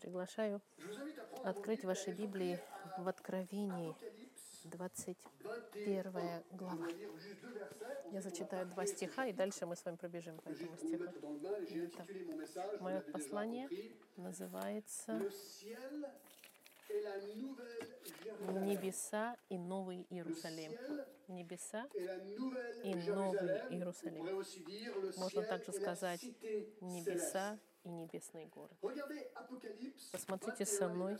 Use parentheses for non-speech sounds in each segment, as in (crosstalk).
Приглашаю открыть ваши Библии в Откровении, 21 глава. Я зачитаю два стиха, и дальше мы с вами пробежим по этому стиху. Итак, Мое послание называется «Небеса и Новый Иерусалим». Небеса и Новый Иерусалим. Можно также сказать «Небеса и небесный город». Посмотрите со мной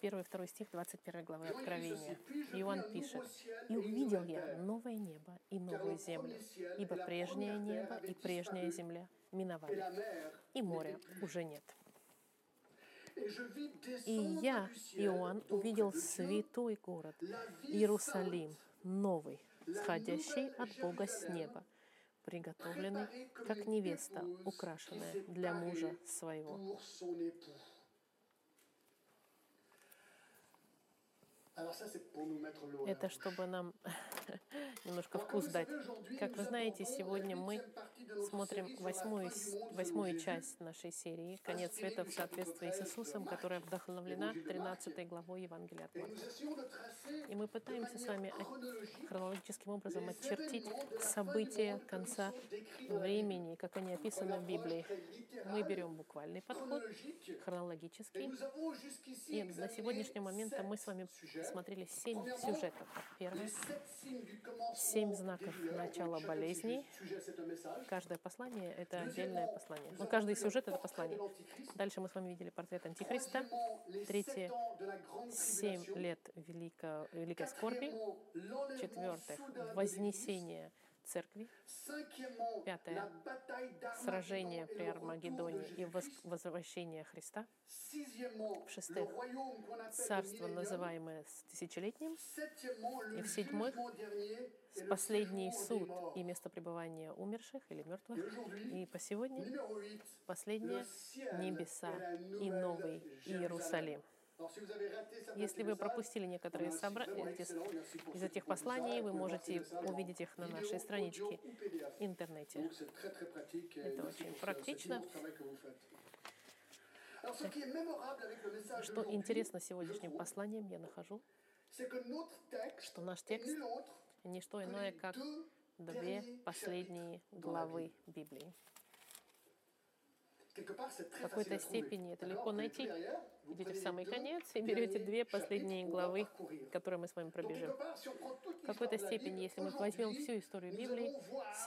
Первый и второй стих 21 главы Откровения. Иоанн пишет, «И увидел я новое небо и новую землю, ибо прежнее небо и прежняя земля миновали, и моря уже нет». И я, Иоанн, увидел святой город, Иерусалим, новый, сходящий от Бога с неба, приготовленный, как невеста, украшенная для мужа своего. Это чтобы нам (laughs) немножко вкус дать. Как вы знаете, сегодня мы смотрим восьмую, восьмую часть нашей серии «Конец света в соответствии с Иисусом», которая вдохновлена 13 главой Евангелия от Марка. И мы пытаемся с вами хронологическим образом очертить события конца времени, как они описаны в Библии. Мы берем буквальный подход, хронологический, и на сегодняшний момент мы с вами смотрели семь сюжетов. Первый — семь знаков начала болезней. Каждое послание — это отдельное послание. Ну, каждый сюжет — это послание. Дальше мы с вами видели портрет Антихриста. Третье — семь лет велико, великой скорби. Четвертое — вознесение церкви. Пятое — сражение при Армагеддоне и возвращение Христа. В-шестых, Царство, называемое тысячелетним. И в-седьмых, Последний суд и место пребывания умерших или мертвых. И по сегодня последнее — небеса и новый Иерусалим. Если вы пропустили некоторые собра... эти с- из этих посланий, вы можете увидеть их на нашей страничке в интернете. Это очень практично. Что интересно сегодняшним посланием, я нахожу, что наш текст — не что иное, как две последние главы Библии. В какой-то степени это легко найти. Идете в самый конец и берете две последние главы, которые мы с вами пробежим. В какой-то степени, если мы возьмем всю историю Библии,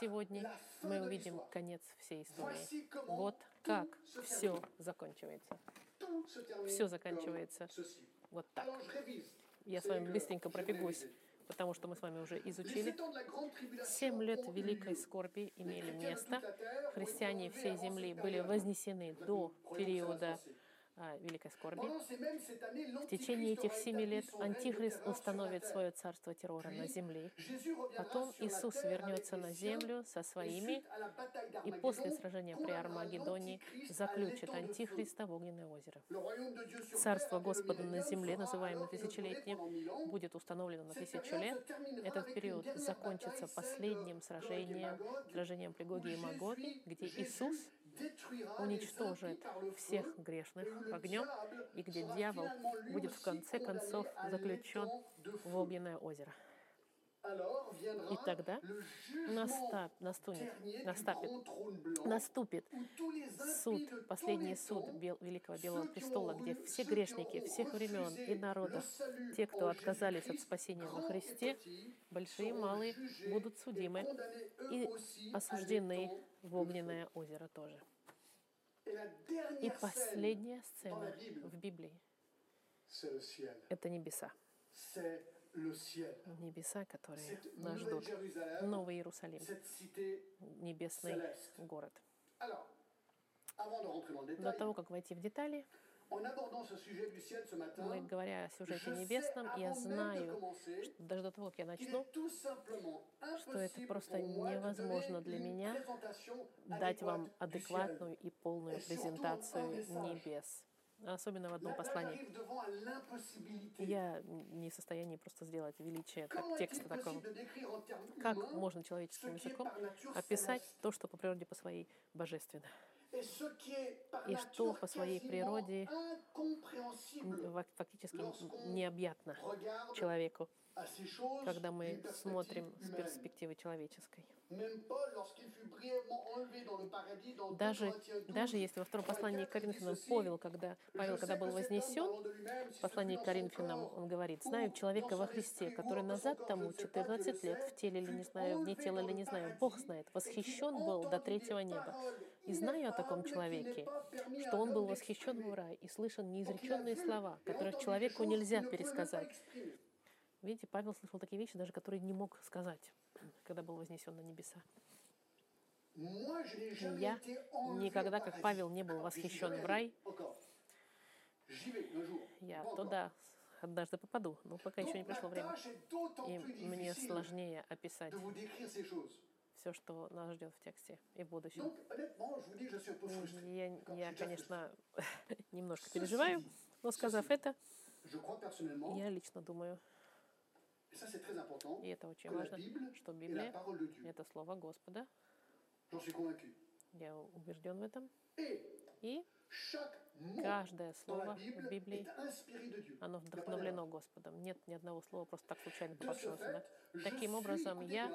сегодня мы увидим конец всей истории. Вот как все закончивается. все заканчивается Вот так. Я с вами быстренько пробегусь, потому что мы с вами уже изучили. Семь лет великой скорби имели место. Христиане всей земли были вознесены до периода великой скорби. В В течение этих семи лет Антихрист установит свое царство террора на земле. Потом Иисус вернется на землю со своими, И после сражения при Армагеддоне заключит Антихриста в огненное озеро. Царство Господа на земле, называемое тысячелетним, будет установлено на тысячу лет. Этот период закончится последним сражением, сражением при Гоге и Магоге, где Иисус уничтожит всех грешных огнем, и где дьявол будет в конце концов заключен в огненное озеро. И тогда настап, наступит, наступит, наступит суд, последний суд Бел- Великого Белого Престола, где все грешники всех времен и народов, те, кто отказались от спасения во Христе, большие и малые, будут судимы и осуждены в огненное озеро тоже. И последняя сцена в Библии — это небеса. Небеса, которые нас ждут. Новый Иерусалим, небесный город. До того, как войти в детали, мы, говоря о сюжете небесном, я знаю, что даже до того, как я начну, что это просто невозможно для меня дать вам адекватную и полную презентацию небес. Особенно в одном послании. Я не в состоянии просто сделать величие так, текста такого. Как можно человеческим языком описать то, что по природе по своей божественно? И что по своей природе фактически необъятно человеку, когда мы смотрим с перспективы человеческой. Даже, даже если во втором послании к Коринфянам Павел, когда, Павел, когда был вознесен, в послании к Коринфянам он говорит, «Знаю человека во Христе, который назад тому 14 лет, в теле или не знаю, вне тела или не знаю, Бог знает, восхищен был до третьего неба. И знаю о таком человеке, что он был восхищен в рай и слышал неизреченные слова, которых человеку нельзя пересказать. Видите, Павел слышал такие вещи, даже которые не мог сказать, когда был вознесен на небеса. Я никогда, как Павел, не был восхищен в рай. Я туда однажды попаду, но пока еще не пришло время. И мне сложнее описать все, что нас ждет в тексте и в будущем. Я, я конечно, (laughs) немножко переживаю, но сказав это, я лично думаю, и это очень важно, что Библия — это Слово Господа. Я убежден в этом. И каждое слово в Библии, оно вдохновлено Господом. Нет ни одного слова просто так случайно попавшего сюда. Таким образом, я,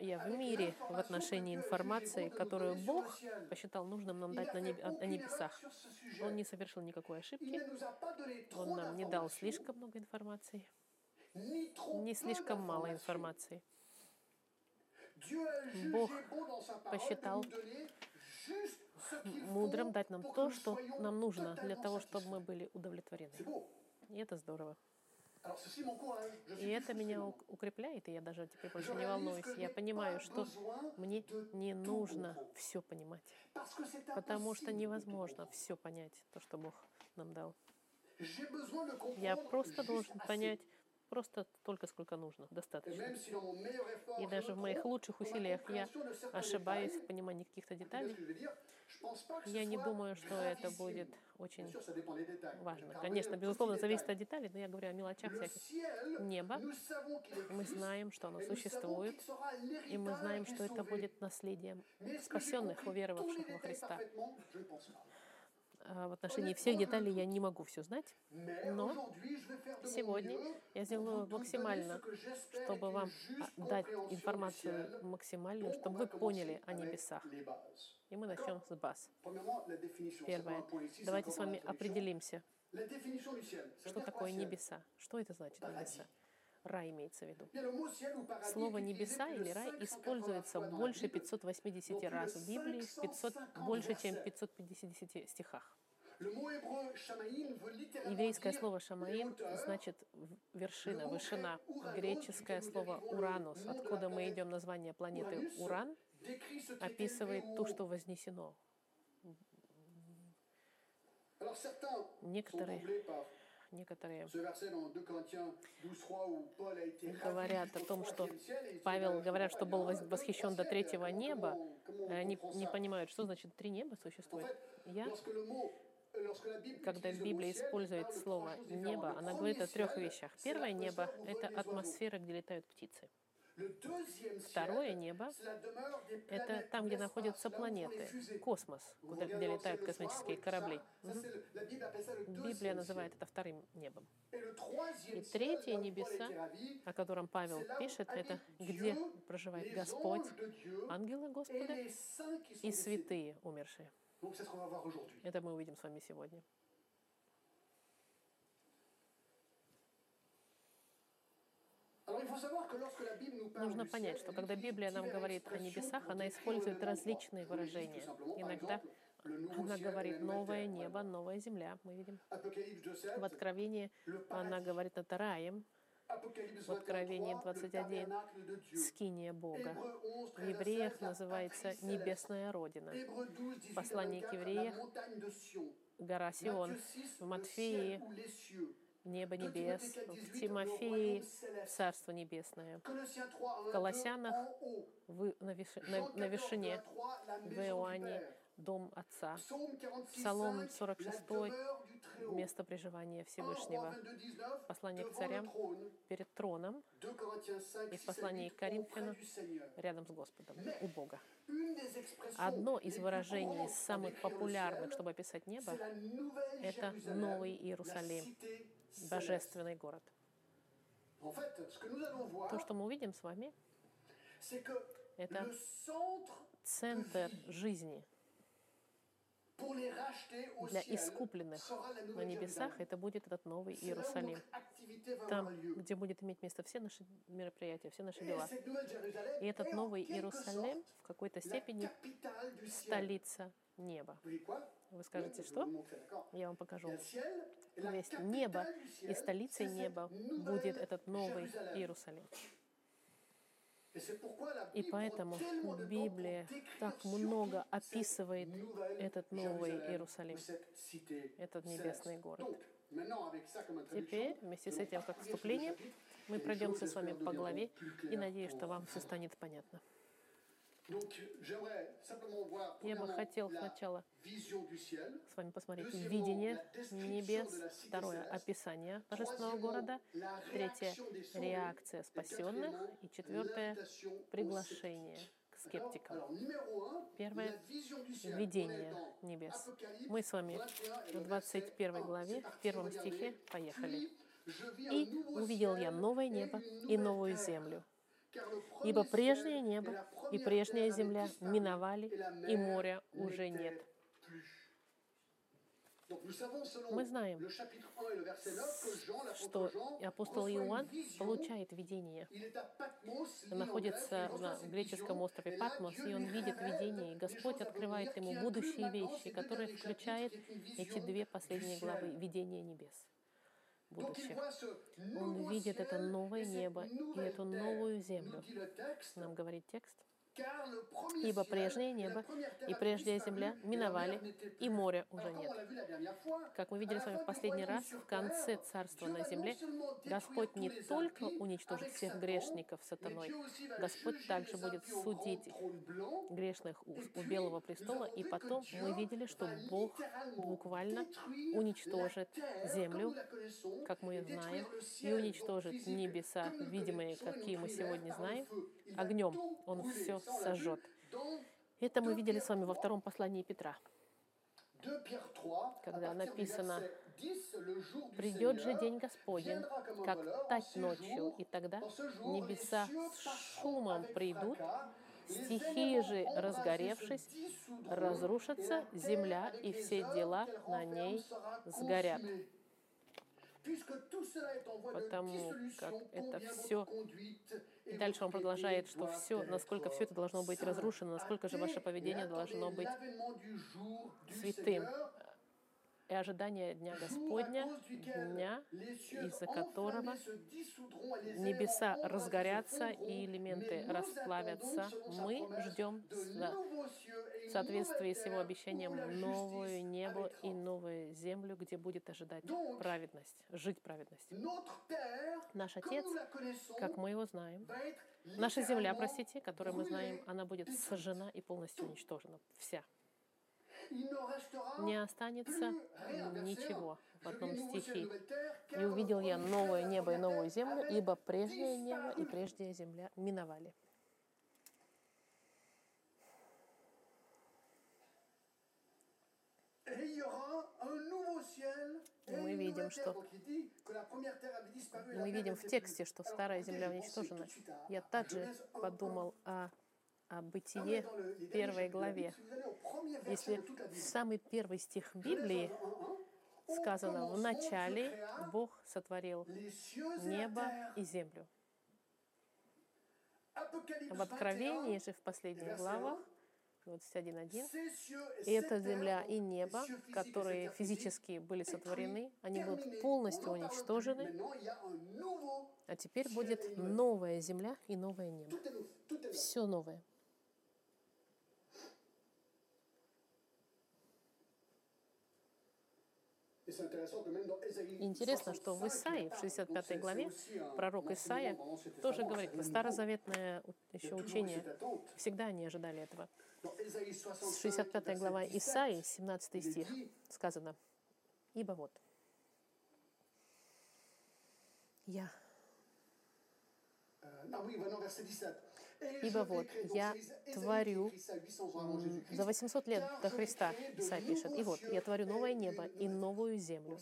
я в мире в отношении информации, которую Бог посчитал нужным нам дать на, неб, на небесах. Он не совершил никакой ошибки. Он нам не дал слишком много информации не слишком мало информации. Бог посчитал мудрым дать нам то, что нам нужно для того, чтобы мы были удовлетворены. И это здорово. И это меня укрепляет, и я даже теперь больше не волнуюсь. Я понимаю, что мне не нужно все понимать, потому что невозможно все понять, то, что Бог нам дал. Я просто должен понять, Просто столько, сколько нужно, достаточно. И даже в моих лучших усилиях я ошибаюсь в понимании каких-то деталей. Я не думаю, что это будет очень важно. Конечно, безусловно, зависит от деталей, но я говорю о мелочах всяких. Небо, мы знаем, что оно существует, и мы знаем, что это будет наследием спасенных, уверовавших во Христа. А, в отношении всех деталей я не могу все знать, но сегодня я сделаю максимально, чтобы вам дать информацию максимальную, чтобы вы поняли о небесах. И мы начнем с баз. Первое. Давайте с вами определимся, что такое небеса. Что это значит небеса? Рай имеется в виду. Слово «небеса» или «рай» используется больше 580 раз в Библии, 500, больше, чем в 550 стихах. Еврейское слово «шамаим» значит вершина, вышина. Греческое слово «уранус», откуда мы идем название планеты Уран, описывает то, что вознесено. Некоторые некоторые говорят о том, что Павел говорят, что был восхищен до третьего неба. Они не понимают, что значит три неба существует. Я когда Библия использует слово «небо», она говорит о трех вещах. Первое небо — это атмосфера, где летают птицы. Второе небо — это там, где находятся планеты, космос, куда, где летают космические корабли. Библия называет это вторым небом. И третье небеса, о котором Павел пишет, это где проживает Господь, ангелы Господа и святые умершие. Это мы увидим с вами сегодня. Нужно понять, что когда Библия нам говорит о небесах, она использует различные выражения. Иногда она говорит «новое небо», «новая земля», мы видим. В Откровении она говорит «над раем», в Откровении 21 скиния Бога. В евреях называется небесная родина. В послании к евреям гора Сион. В Матфеи небо небес, в Тимофеи Царство Небесное, в Колоссянах вы на, виш... на, на вершине, в Иоанне дом Отца, Psaume 46, Псалом 5, 46, la demeure du Très-Haut. место проживания 1 Всевышнего, Roi 22, 19, послание к царям, перед троном, 2 Corinthiens 5, И в 6 à послании 8, к Коринфянам. рядом с Господом, у Бога. Одно из выражений, courantes самых популярных, чтобы описать небо, это Новый Иерусалим. Божественный город. То, что мы увидим с вами, это центр жизни для искупленных на небесах. Это будет этот Новый Иерусалим. Там, где будет иметь место все наши мероприятия, все наши дела. И этот Новый Иерусалим в какой-то степени столица неба. Вы скажете, что? Я вам покажу. Есть небо, и столицей неба будет этот Новый. Иерусалим. И поэтому Библия так много описывает этот Новый Иерусалим, этот небесный город. Теперь, вместе с этим, как parcourir ce вступление, chapitre, мы пройдемся с вами по главе, и надеюсь, что вам все станет понятно. Я бы хотел сначала с вами посмотреть видение небес, второе описание божественного города, третье реакция спасенных, и четвертое приглашение к скептикам. Первое видение небес. Мы с вами 21 et le в verset 21 1. главе, в первом стихе, поехали. «И увидел я новое небо и новую землю, ибо прежнее небо и прежняя земля миновали, и моря уже нет». Мы знаем, le chapitre 1 et le verset 9, que Jean, что апостол Иоанн получает видение. En находится на греческом острове Патмос, и он видит видение, и Господь открывает ему будущие вещи, которые une эти две последние главы видения небес будущих. Он видит это новое небо и эту новую землю. Нам говорит текст. Ибо прежнее небо и прежняя земля миновали, и моря уже нет. Как мы видели с вами в последний раз, в конце Царства на земле Господь не только уничтожит всех грешников сатаной, Господь также будет судить грешных у, у Белого престола, и потом мы видели, что Бог буквально уничтожит землю, как мы знаем, и уничтожит небеса, видимые, какие мы сегодня знаем, огнем. Он все сожжет. Это мы 2 видели с вами во втором послании Петра. 2 Pierre 3, Когда написано, verset 10, le jour du Придет же день Господень, как тать ночью, и тогда небеса с шумом придут, стихии же, разгоревшись, разрушатся земля, и все дела на ней сгорят. Потому как это et И дальше он продолжает, что все, насколько все это должно быть разрушено, насколько же ваше поведение должно быть святым. И ожидание Дня Господня, дня, из-за которого небеса разгорятся и элементы расплавятся. Мы ждем в соответствии с его обещанием новое небо и новую землю, где будет ожидать праведность, жить праведность. Наш Отец, как мы его знаем, наша земля, простите, которую мы знаем, она будет сожжена и полностью уничтожена. Вся. Не останется ничего. В 1. одном стихе. И увидел я новое небо и новую землю, ибо прежнее небо и прежняя земля миновали. Мы видим, что- Мы видим в тексте, что старая земля уничтожена. Я также Genèse 1, подумал о, о бытие первой главе. Если в самый первый стих Библии 1, 1, сказано, в начале Бог сотворил небо и землю. В Откровении 21, же в последних главах 1, 21.1 ces cieux et И эта земля и небо, которые физически были сотворены, они будут полностью уничтожены, а теперь будет новая земля и новое небо. Все новое. Интересно, что в 65, Исаии, в parle. 65 Donc, c'est- главе, пророк Исаия тоже говорит, старозаветное еще учение. Всегда они ожидали этого. Dans Ésaïe С 65, 65 verset глава 17, Исаии, 17 il est стих, сказано, «Ибо вот, я, euh, non, oui, non, verset 17. Ибо вот, я творю écrit ça 800 ans avant м, Jésus-Christ. за 800 лет до Христа, Исаия пишет, «И вот, я творю новое небо и новую землю,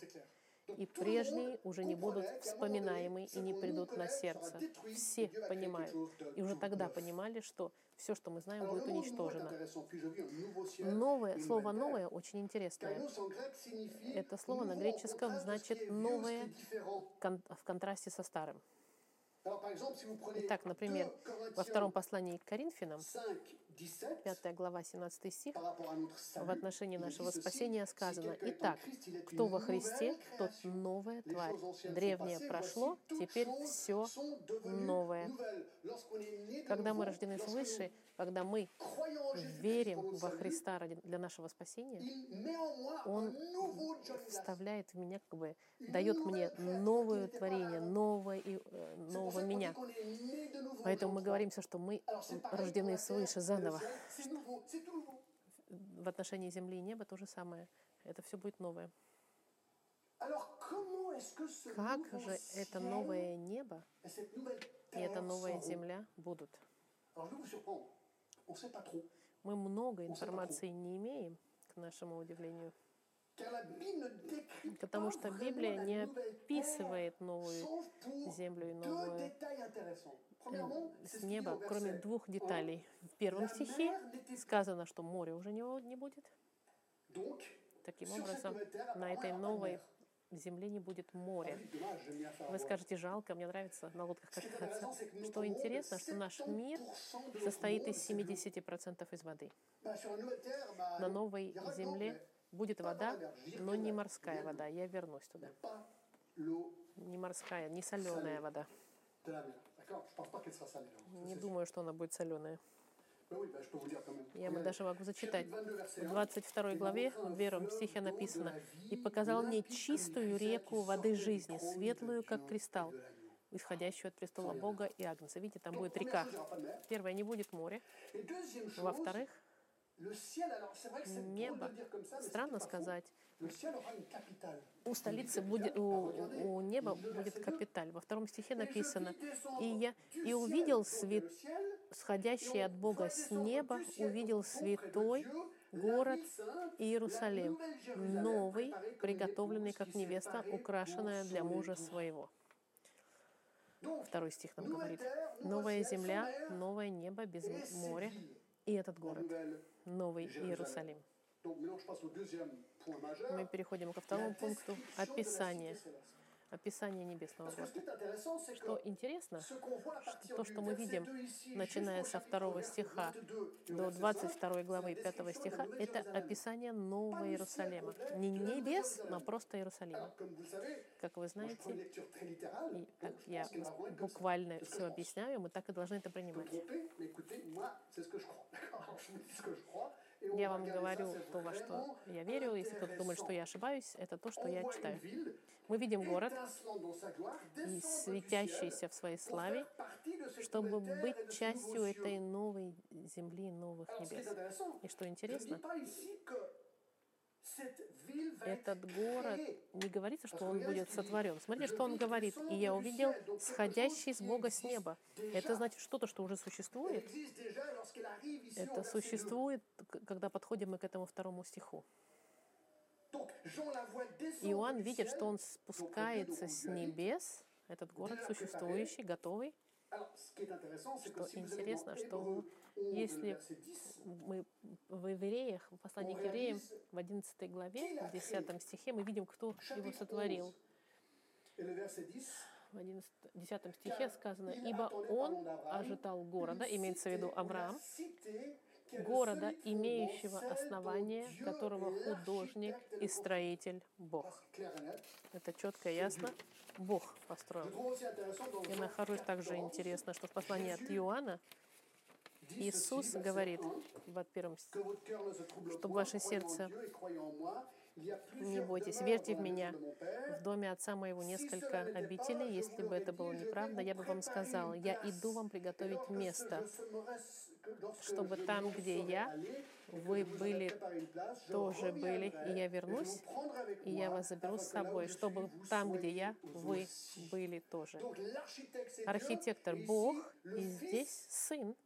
и прежние уже не будут вспоминаемы и не придут на сердце». Все понимают. И уже тогда понимали, что все, что мы знаем, будет уничтожено. Новое, слово. «новое» очень интересное. Это слово на греческом значит «новое» в контрасте со старым. Итак, например, 2 Во втором послании к Коринфянам, 5, 17, 5 глава, 17 стих, в отношении нашего спасения сказано, «Итак, кто во Христе, тот новая тварь. Древнее прошло, теперь все новое». Когда мы рождены свыше, когда мы верим во Христа ради- для нашего спасения, Он вставляет в меня, как бы, дает мне новое творение, новое, и, э, нового меня. Поэтому мы Jean говоримся, что мы рождены свыше заново. В отношении земли и неба то же самое. Это все будет новое. Как же это новое небо и эта новая земля будут? Мы много информации не имеем, к нашему удивлению, потому что Библия не описывает новую землю и c'est с неба, кроме двух 1. деталей. В первом стихе сказано, что моря уже не будет. Таким образом, на этой новой. Земле не будет Ah моря. Вы скажете, жалко, мне нравится на лодках кататься. Что интересно, что наш мир 70% de notre состоит из c'est de l'eau. 70% из воды. На новой земле будет вода, но не морская вода. Я вернусь туда. Не морская, не соленая вода. Не думаю, что она будет соленая. Я Regardez. даже могу зачитать. Chapitre 22, verset В 1. 22 главе, в первом стихе написано, «И показал мне чистую реку воды жизни, светлую, как кристалл, исходящую от престола Бога и Агнца». Видите, там будет река. Первое, не будет chose, Во-вторых, небо, странно сказать, у столицы будет, у, у неба будет капиталь. Во втором стихе написано, «И я и увидел свет, сходящий от Бога с неба, увидел святой город Иерусалим, новый, приготовленный как невеста, украшенная для мужа своего». Второй стих нам говорит, «Новая земля, новое небо без моря, и этот город, новый Иерусалим». Мы переходим ко второму пункту описания, описания небесного города. Что интересно, то, что мы видим, 2 ici, начиная со второго стиха 22 et au до verset 5, 22 главы c'est la 5 description стиха, это описание Нового Иерусалима. Не небес, но просто Иерусалима. Как вы знаете, и je я буквально все объясняю, мы так и должны это принимать. Я вам говорю то, во что я верю. Если кто-то думает, что я ошибаюсь, это то, что я читаю. Мы видим город, и светящийся в своей славе, чтобы быть частью этой новой земли, новых небес. И что интересно, этот город, не говорится, что он будет сотворен. Смотрите, что он говорит. «И я увидел сходящий с Бога с неба». Это значит что-то, что уже существует. Это verset 2. существует, когда подходим мы к этому второму стиху. Иоанн видит, что он спускается с небес, этот город существующий, готовый. Что интересно, что 11, если verset 10, Мы в Евреях, в послании к Евреям, в 11 главе, в 10 стихе, мы видим, кто его сотворил. 11 et le verset 10, В 11, 10 стихе сказано, «Ибо он ожидал города», имеется в виду Авраам, города, имеющего основание, которого художник и строитель Бог. Это четко и ясно. Бог построил. Я нахожусь также интересно, что в послании от Иоанна Иисус говорит в первом чтобы ваше сердце не бойтесь, верьте в меня. В доме отца моего несколько обителей. Если бы это было неправда, я бы вам сказала, я иду вам приготовить место. чтобы там, где я, вы были, тоже были, и я вернусь, и я вас заберу с собой, чтобы там, где я, вы были тоже. Архитектор Бог, и здесь Сын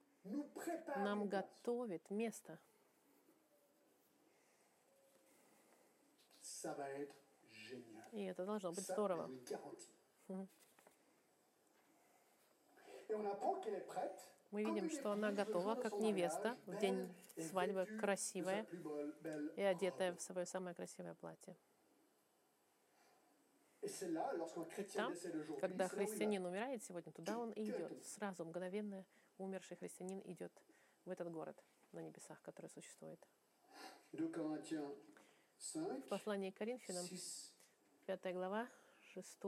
нам готовит место. И это должно быть здорово. Мы видим, что она готова, как невеста, в день свадьбы, красивая и одетая в свое самое красивое платье. Там, когда христианин умирает сегодня, туда он и идет. Сразу, мгновенно умерший христианин идет в этот город на небесах, который существует. В послании к Коринфянам, 5 глава, 6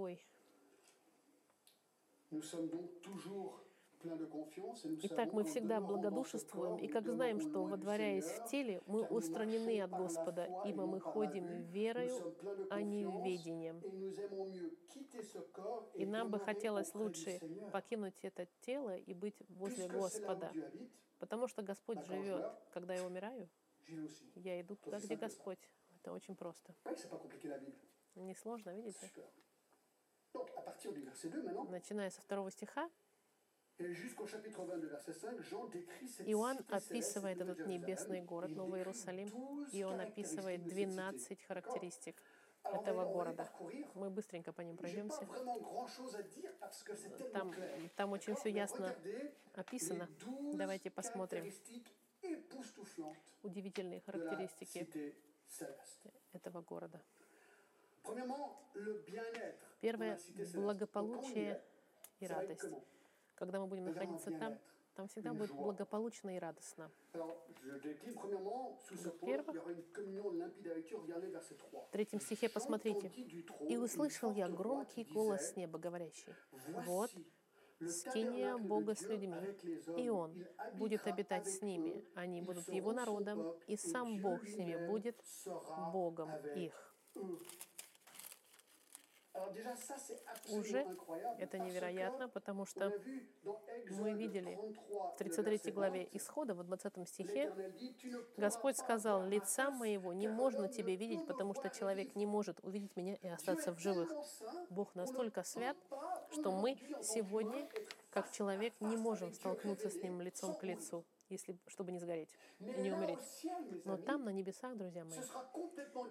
Итак, мы всегда благодушествуем, и как знаем, что, водворяясь в теле, мы устранены от Господа, ибо мы ходим верою, а не ведением. И нам бы хотелось лучше покинуть это тело и быть возле Господа, потому что Господь живет. Когда я умираю, я иду туда, где Господь. Это очень просто. Не сложно, видите? Начиная со второго стиха, Иоанн описывает этот небесный город, Новый Иерусалим, и он описывает 12 характеристик этого города. Мы быстренько по ним пройдемся. Там, там очень все ясно описано. Давайте посмотрим удивительные характеристики этого города. Первое — благополучие и радость. Когда мы будем находиться там, там всегда будет благополучно и радостно. Во-первых, в третьем стихе посмотрите. «И услышал я громкий голос с неба, говорящий, «Вот, скиния Бога с людьми, и Он будет обитать с ними, они будут Его народом, и сам Бог с ними будет Богом их». Уже это невероятно, потому что мы видели в 33 главе Исхода, в 20 стихе, Господь сказал, «Лица моего не можно тебе видеть, потому что человек не может увидеть меня и остаться в живых». Бог настолько свят, что мы сегодня, как человек, не можем столкнуться с Ним лицом к лицу если, чтобы не сгореть и не умереть. Но там, на небесах, друзья мои,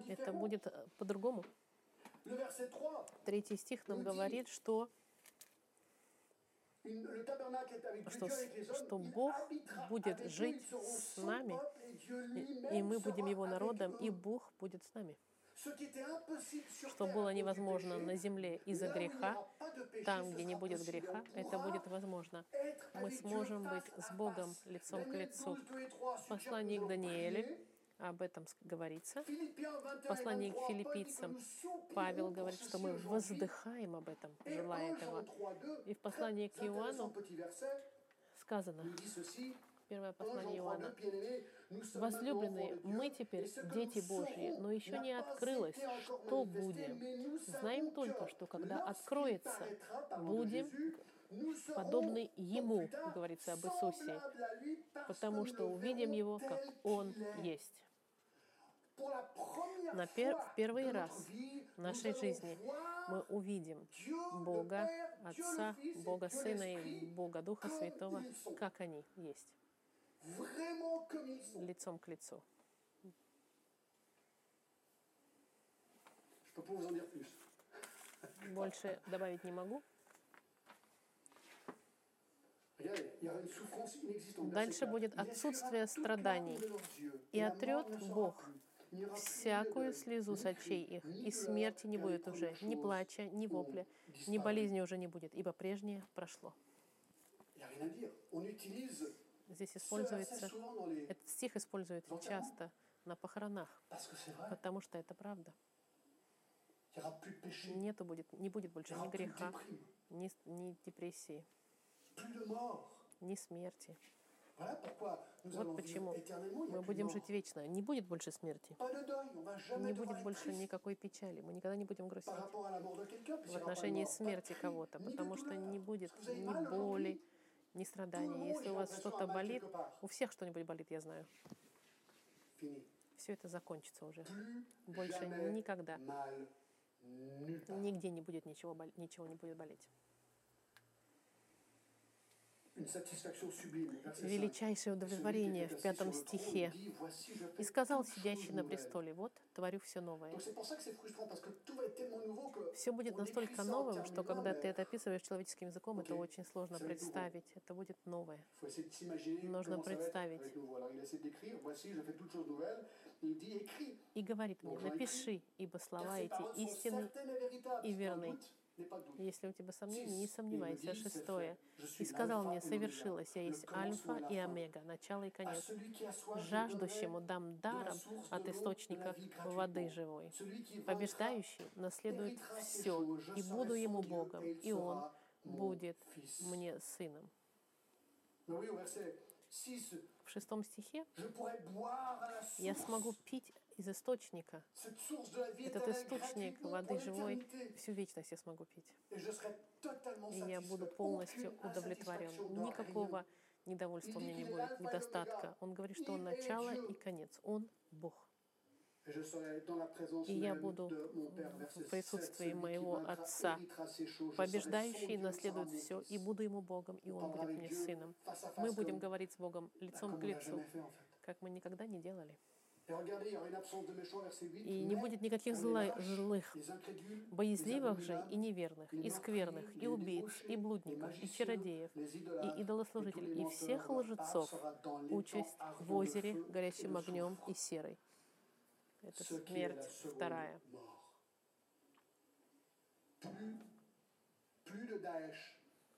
это будет э, по-другому. Третий стих нам говорит, что что, что Бог будет жить с нами, и мы будем Его народом, и Бог будет с нами. Что было невозможно на земле из-за греха, там, где не будет греха, это будет возможно. Мы сможем быть с Богом лицом к лицу. Послание к Данииле об этом говорится. В послании к филиппийцам. Павел говорит, что мы воздыхаем об этом, желая этого. И в послании к Иоанну сказано, первое послание Иоанна, «Возлюбленные, мы теперь дети Божьи, но еще не открылось, что будем. Знаем только, что когда откроется, будем подобны Ему, говорится об Иисусе, потому что увидим Его, как Он есть на пер первый раз в нашей жизни мы увидим Бога Отца, Бога Сына и Бога Духа Святого, как они есть, лицом к лицу. Больше добавить не могу. Дальше будет отсутствие страданий. И отрет Бог всякую слезу с очей их, и смерти не будет уже, ни плача, ни вопля, ни болезни уже не будет, ибо прежнее прошло. Здесь используется, этот стих используется часто на похоронах, потому что это правда. Нету будет, не будет больше ни греха, ни, ни депрессии, ни смерти. Вот почему мы будем жить вечно. Не будет больше смерти. Не будет больше никакой печали. Мы никогда не будем грустить в отношении смерти кого-то, потому что не будет ни боли, ни monde, Если у вас что-то болит, у всех что-нибудь болит, я знаю. Все это закончится уже. Больше никогда. Нигде не будет ничего, ничего не будет болеть. Une satisfaction sublime. Verset 5. Величайшее удовлетворение в пятом стихе. И сказал сидящий на престоле, вот, творю все новое. Все будет настолько новым, что когда ты это описываешь человеческим языком, это очень сложно представить. Это будет новое. Нужно представить. И говорит мне, напиши, ибо слова эти истины. и верны. Если у тебя сомнения, не сомневайся. Шестое. И сказал мне, совершилось, я есть альфа и омега, начало и конец. Жаждущему дам даром от источника воды живой. Побеждающий наследует все, и буду ему Богом, и он будет мне сыном. Mais oui, au verset 6, В шестом стихе я смогу пить из источника, этот источник воды живой, всю вечность я смогу пить. И я буду полностью удовлетворен. Никакого недовольства у меня не будет, недостатка. Он говорит, что он начало и конец. Он Бог. И я буду в присутствии 7, celui qui моего Отца. Побеждающий наследует все, и буду ему Богом, и он будет мне сыном. Мы будем говорить с Богом лицом к лицу, как мы никогда не делали. Et regardez, il y aura une absence de méchants, verset 8. И не будет никаких зла- злых, боязливых же и неверных, и скверных, и убийц, и блудников, и чародеев, и идолослужителей, и всех лжецов, участь в озере, de огнем и серой. Это смерть вторая.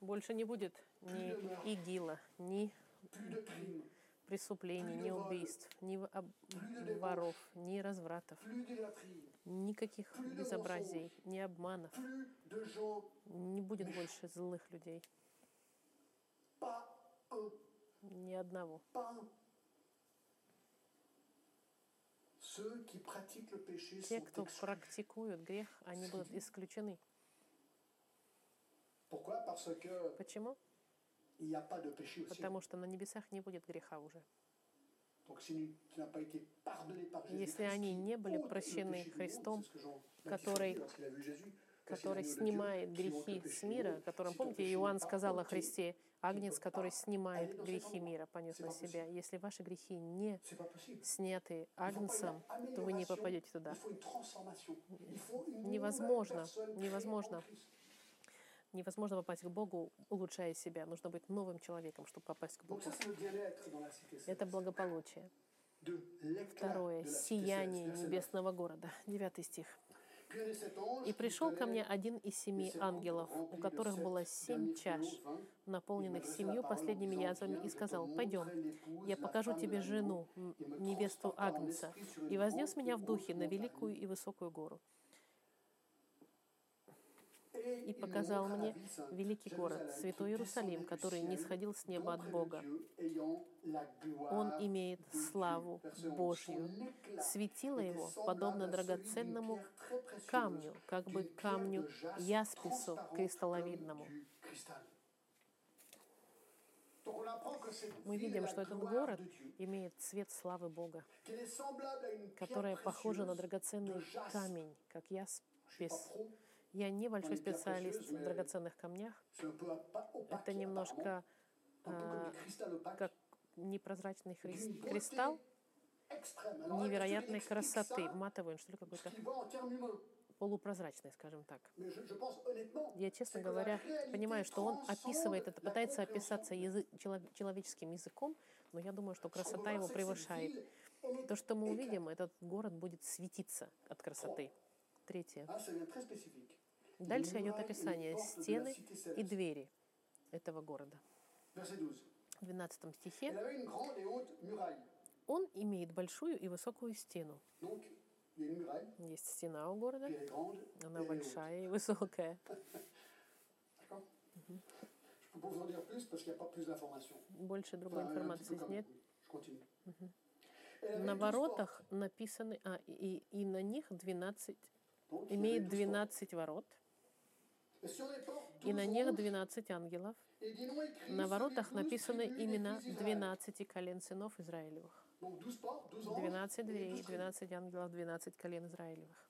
Больше не будет ни ИГИЛа, ни преступлений, ни убийств, ни воров, ни развратов, никаких безобразий, ни обманов. Не будет больше злых людей, ни одного. Те, кто практикуют грех, они будут исключены. Почему? Потому что на небесах не будет греха уже. Если они не были прощены Христом, который- который снимает грехи с мира, которым, помните, Иоанн сказал о Христе, агнец, который снимает грехи мира, понес на себя. Если ваши грехи не сняты агнцем, то вы не попадете туда. Невозможно, невозможно. Невозможно попасть к Богу, улучшая себя. Нужно быть новым человеком, чтобы попасть к Богу. Это благополучие. Второе. Сияние небесного города. Девятый стих. 9. Puis un de cet ange «И пришел ко мне один из семи ангелов, у которых было семь чаш, наполненных семью последними язвами, и сказал, «Пойдем, я покажу тебе жену, невесту Агнца, и вознес меня в духе на великую и высокую гору, и показал мне великий город, святой Иерусалим, который не сходил с неба от Бога. Он имеет славу Verset 11. Божью. Светило его, подобно драгоценному камню, как бы камню яспису кристалловидному. Мы видим, что этот город имеет цвет славы Бога, которая похожа на драгоценный камень, как яспис. Я небольшой специалист в драгоценных камнях. Это немножко opaque, как непрозрачный кристалл невероятной красоты, матовый, он что ли какой-то полупрозрачный, скажем так. Я, честно говоря, понимаю, что он описывает это, пытается описаться язы- чело- человеческим языком, но я думаю, что красота его превышает. То, что мы увидим, этот город будет светиться от красоты. Третье. Ah. Дальше идет описание стены и двери этого города. Verset 12. В 12 стихе он имеет большую и высокую стену. Есть стена у города, она большая и высокая. Больше другой информации нет. На 12 воротах написаны, а, и, и на них 12, portes. Donc, il y avait имеет 12 portes. 12 ворот, Et sur les portes, и на 12 них anges, 12 ангелов, На воротах 12 написаны имена fils d'Israël. 12 колен сынов Израилевых. Donc 12 portes, 12 anges. 12 et дверей, 12 tribus. 12 ангелов, 12 колен Израилевых.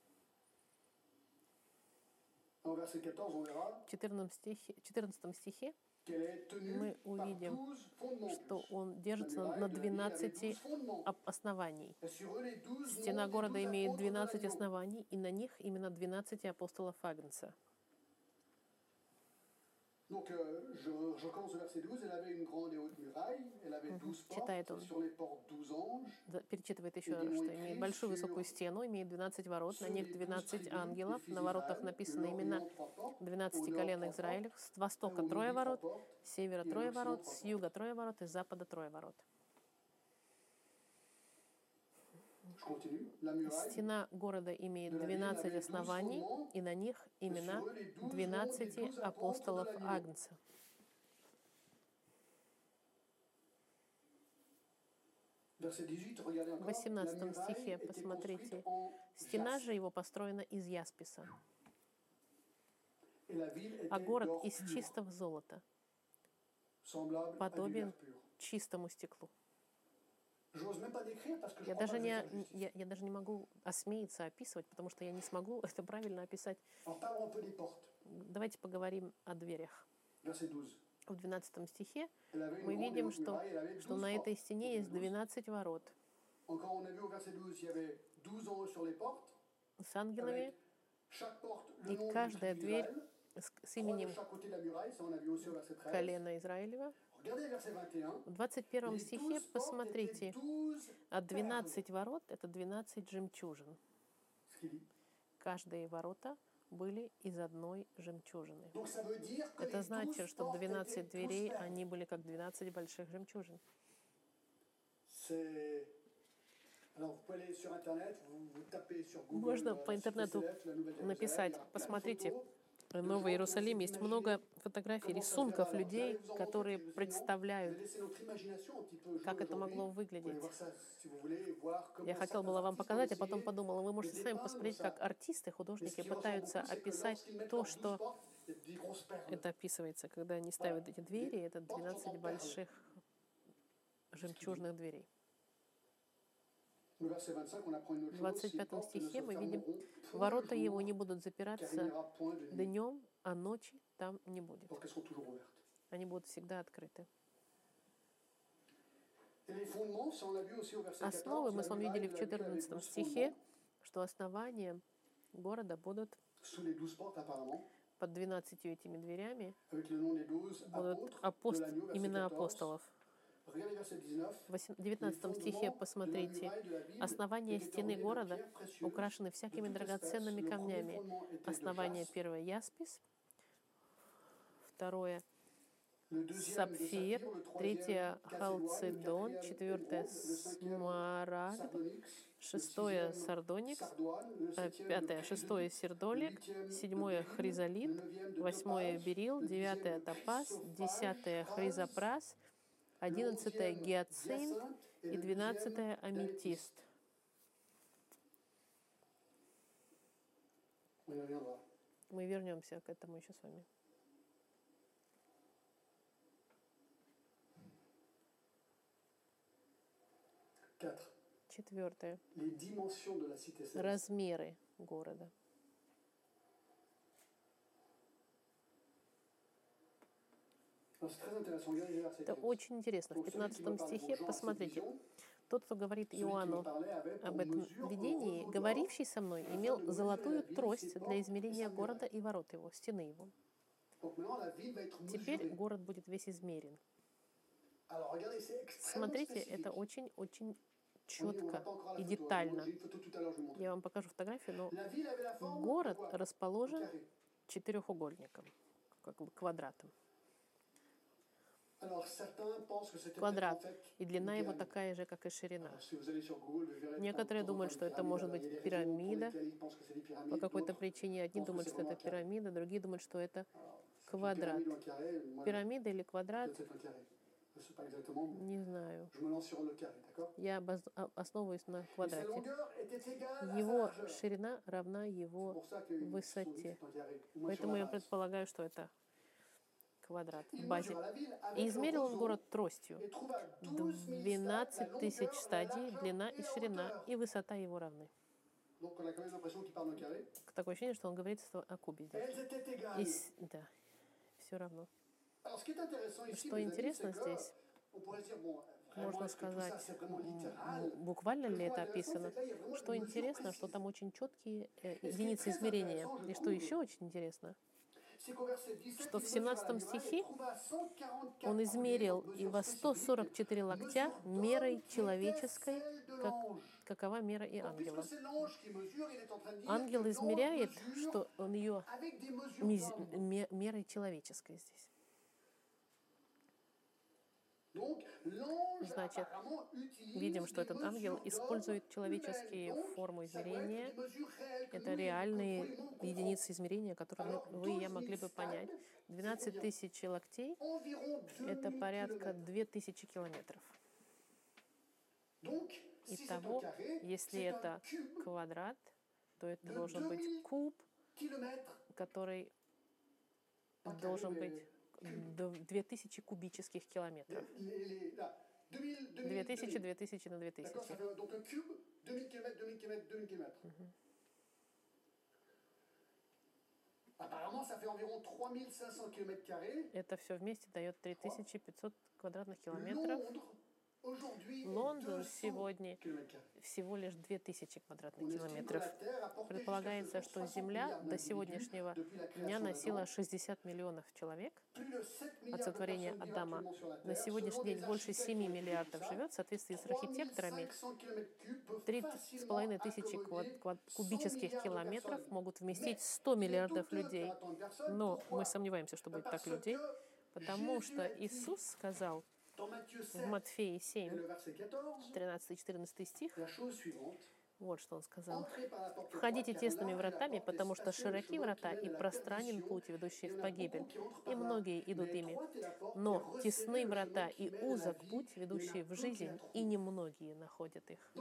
En verset 14, on verra В 14 стихе, 14 стихе qu'elle est tenue Мы увидим, 12 fondements. что он держится на de la ville avait 12 12 fondements. об- оснований. Et sur eux, les 12 Стена города 12 имеет apôtres de 12 l'agneau. оснований, и на них именно 12 апостолов Агнца. Donc, euh, je, je recommence au verset 12. Elle avait une grande et haute muraille. Elle avait 12 portes. Читает он. Sur les portes, 12 anges. Да, Перечитывает еще что имеет большую высокую стену, имеет 12 ворот, на них les 12 12 tribus ангелов, на воротах написаны имена l'Orient, trois portes, 12 au nord, колен Израилев, с востока трое ворот, с севера трое от ворот, с юга трое ворот и с запада трое ворот. Je continue. La muraille. Стена города имеет 12 оснований, и на них имена sur eux, les 12 noms des 12 12 апостолов. Агнца. Verset 18, regardez encore. В 18 La muraille стихе, посмотрите, Стена же его построена из ясписа, а город из чистого золота, подобен чистому стеклу. Я даже, не, я, я даже не могу осмеяться описывать, потому что я не смогу это правильно описать. Давайте поговорим о дверях. Verset 12. В 12 стихе мы видим, что, что 12 на этой стене есть 12 ворот Encore, on a vu au verset 12, il y avait 12 anges sur les portes, с ангелами, И каждая дверь с, с именем chaque côté de la muraille, ça on a vu aussi au verset 13. колена Израилева. Regardez verset 21. В 21 Les стихе 12 portes посмотрите, étaient 12 а 12 ворот — это 12 жемчужин. Каждые ворота были из одной жемчужины. Это les 12 значит, что portes 12 étaient 12 дверей, они были как 12 больших жемчужин. Можно euh, по интернету написать, посмотрите, Новый Иерусалим есть много фотографий, рисунков людей, которые представляют, как это могло выглядеть. Я хотел было вам показать, а потом подумала, вы можете сами посмотреть, как артисты, художники пытаются описать то, что 12 portes, il y a des grosses perles. это описывается, когда они ставят эти двери, это 12 больших жемчужных дверей. Le verset 25, on apprend une autre В chose. Ces 25 portes ne se стихе мы видим, ворота его не будут запираться днем, а ночи там не будет. Они будут всегда открыты. Et les fondements, ça on l'a vu aussi au verset 14. Основы мы с вами видели в de la ville avait 14 12 стихе, что основания города будут Sous les 12 portes apparemment, под 12 этими дверями, avec le nom des 12 будут апост... имена 14. апостолов. Regardez verset 19. В восем- 19 стихе посмотрите, основания стены города украшены всякими драгоценными камнями. Основание первое яспис, второе сапфир, третье халцедон, четвертое смарагд, шестое сардоникс, э, пятое шестое сердолик, седьмое хризолит, восьмое берил, девятое топаз, десятое хризопрас, одиннадцатое гиацинт и двенадцатое аметист. Мы вернемся к этому еще с вами. Четвертое. Размеры города. Это 15. очень интересно. В Donc, celui qui 15 veut parler стихе, посмотрите, тот, кто говорит Иоанну об этом видении, говоривший со мной, имел золотую трость для измерения города и ворот его, стены его. Теперь город будет весь измерен. Смотрите, это очень-очень четко и детально. Я вам покажу фотографию, но город расположен четырехугольником, как бы квадратом. Квадрат. И длина его такая же, как и ширина. Некоторые думают, что это может быть пирамида. По какой-то причине одни думают, что это пирамида, другие думают, что это квадрат. Пирамида или квадрат, не знаю. Я а- основываюсь на квадрате. Его ширина равна его высоте. Поэтому я предполагаю, что это квадрат в базе. И измерил он город тростью. et trouva 12 000 12 stades, la тысяч стадий, длина и ширина, и высота его равны. Такое ощущение, что он говорит о кубе здесь. И да, все равно. Что интересно здесь, можно сказать, буквально ли это описано. Что интересно, что там очень четкие э, единицы измерения. И что еще очень интересно, что в mesura 17 la muraille стихе et trouva 144 он измерил spécifiques, 144 локтя мерой человеческой, как, какова мера и ангела. Ангел измеряет, что он ее мерой человеческой здесь. Значит, Видим, что этот ангел использует человеческие формы измерения. Это реальные единицы измерения, которые вы и я 12 могли 000 бы понять. stades, 12 тысяч локтей это 2000 порядка kilomètres. 2000 километров. Итого, если это квадрат, то это должен быть 2000 куб, который должен быть 2000 кубических километров. les- les- là, 2000, 2000, 2000, 2000. 2000 на D'accord, 2000. ça fait donc un cube, 2000 km, 2000 km, 2000 km. Apparemment, ça fait environ 3500 km carrés. Это все вместе дает 3500 квадратных километров. Лондон 200 сегодня всего лишь 2000 On квадратных километров. Предполагается, что 60 Земля до сегодняшнего дня носила d'Adam. 60 миллионов человек. Plus de 7 От сотворения Адама на сегодняшний день больше architectes 7 qui ont étudié миллиардов живет в соответствии с архитекторами. 3500 км cubes peuvent 30,5 тысячи facilement квад- квад- accommoder 100 кубических километров могут вместить Mais 100 il est миллиардов людей. Но мы сомневаемся, что будет так людей, потому что Иисус сказал в 7 Матфея et 7, le verset 14 13-14 стих, вот что он сказал. Входите тесными вратами, потому что широки врата и пространен путь, ведущий в погибель, и многие идут ими. Но тесны врата и узок путь, ведущий в жизнь, и немногие находят их.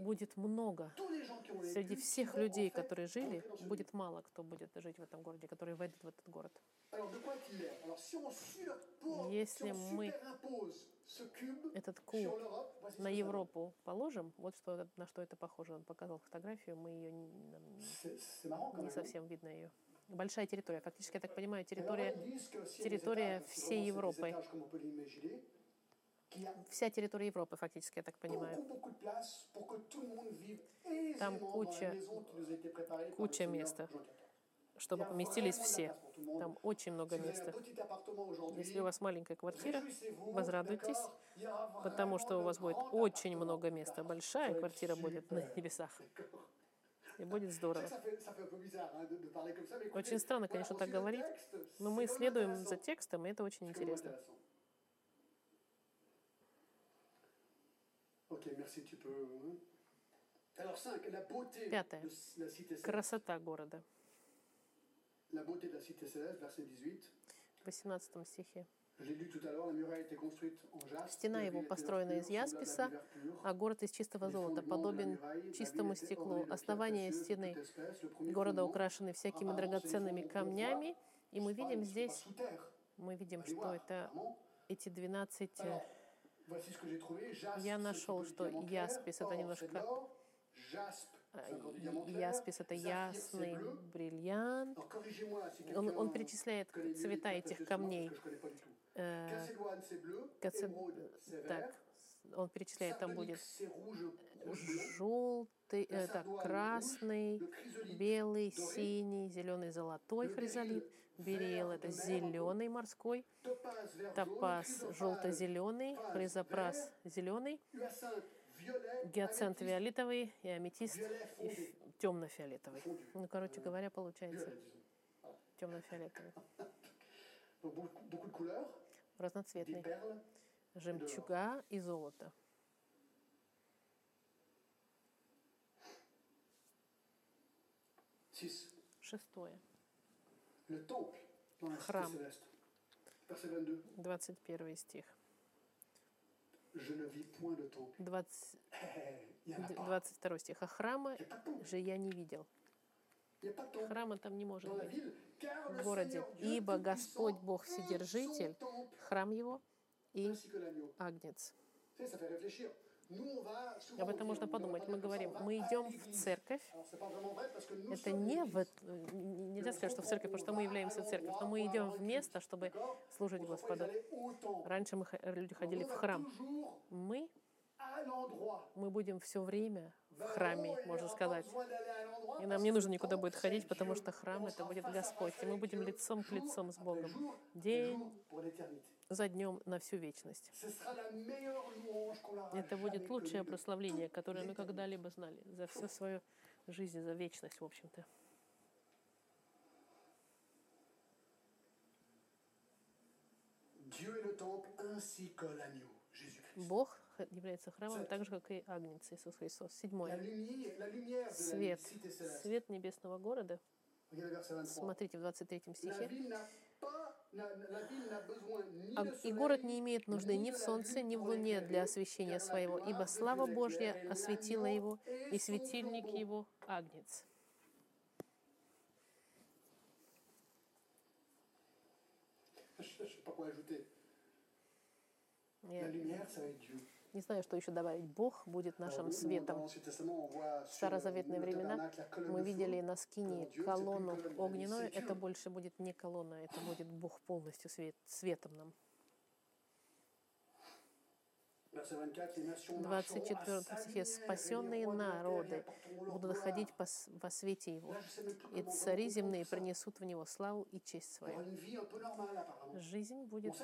Будет много. Среди всех людей, которые жили, будет мало кто будет жить в этом городе, которые войдут в этот город. Если мы Этот куб на. Европу положим, вот что, на что это похоже. Он показал фотографию, мы ее не, не совсем видно ее. Большая территория, фактически, я так понимаю, территория, территория всей Европы. Вся территория Европы, фактически, я так понимаю. Там куча- куча места, чтобы поместились все. Там очень много места. Если у вас маленькая квартира, возрадуйтесь, потому что у вас будет очень много места. Большая квартира будет на небесах. И будет здорово. Очень странно, конечно, так говорить, но мы следуем за текстом, и это очень интересно. La muraille était construite en jaspe. Стена его построена из ясписа, а город из чистого золота подобен чистому стеклу. Основание стены города украшены всякими драгоценными камнями, и мы видим здесь, мы видим, что это эти 12 Я нашел, что яспис это немножко- а, яспис это ясный бриллиант. Он, он перечисляет цвета этих камней. Э, Так, он перечисляет, там будет желтый, э, так, красный, белый, синий, зеленый, золотой хризолит. Vert это зеленый морской, топаз желто-зеленый, phase хризопрас зеленый, гиацинт фиолетовый и аметист темно-фиолетовый. Ну, короче говоря, получается темно-фиолетовый. Разноцветный. Жемчуга и золото. Шестое. Храм. céleste. Verset 22. 21 стих. Je ne vis point de temple. 20, Eh, Il n'y en a pas. 22 стих. А храма же я не видел. Храма там не может быть в городе, ибо Господь Бог Вседержитель, храм Его и. Агнец. Об этом можно подумать. Мы говорим, мы идем в церковь. Это не в, н- нельзя сказать, что в церковь, потому что мы являемся церковью, но мы идем в место, чтобы служить Господу. Раньше мы люди ходили в храм. Мы, мы будем все время в храме, можно сказать. И нам не нужно никуда будет ходить, потому что храм это будет Господь. И мы будем лицом к лицом с Богом. День за днем на всю вечность. Это будет лучшее прославление, которое мы когда-либо знали за всю свою жизнь, за вечность, в общем-то. Бог является храмом, так же, как и Агнец Иисус Христос. Седьмое. Свет. Свет небесного города. Regardez verset 23. Смотрите в 23 La стихе. А- И город не имеет нужды ни в солнце, ни в луне для освещения своего, ибо слава Божья осветила его, и светильник его Агнец. Я Не знаю, что еще добавить. Бог будет Alors, нашим nous, светом. В sur старозаветные le времена мы видели на c'est колонну огненную. Это больше будет не колонна, это будет Бог полностью свет, светом нам. Verset 24, les nations marcheront à 24 sa стихе. «Спасенные народы будут gloire». ходить по во свете Его, и цари земные принесут в Него славу и честь свою». Жизнь будет...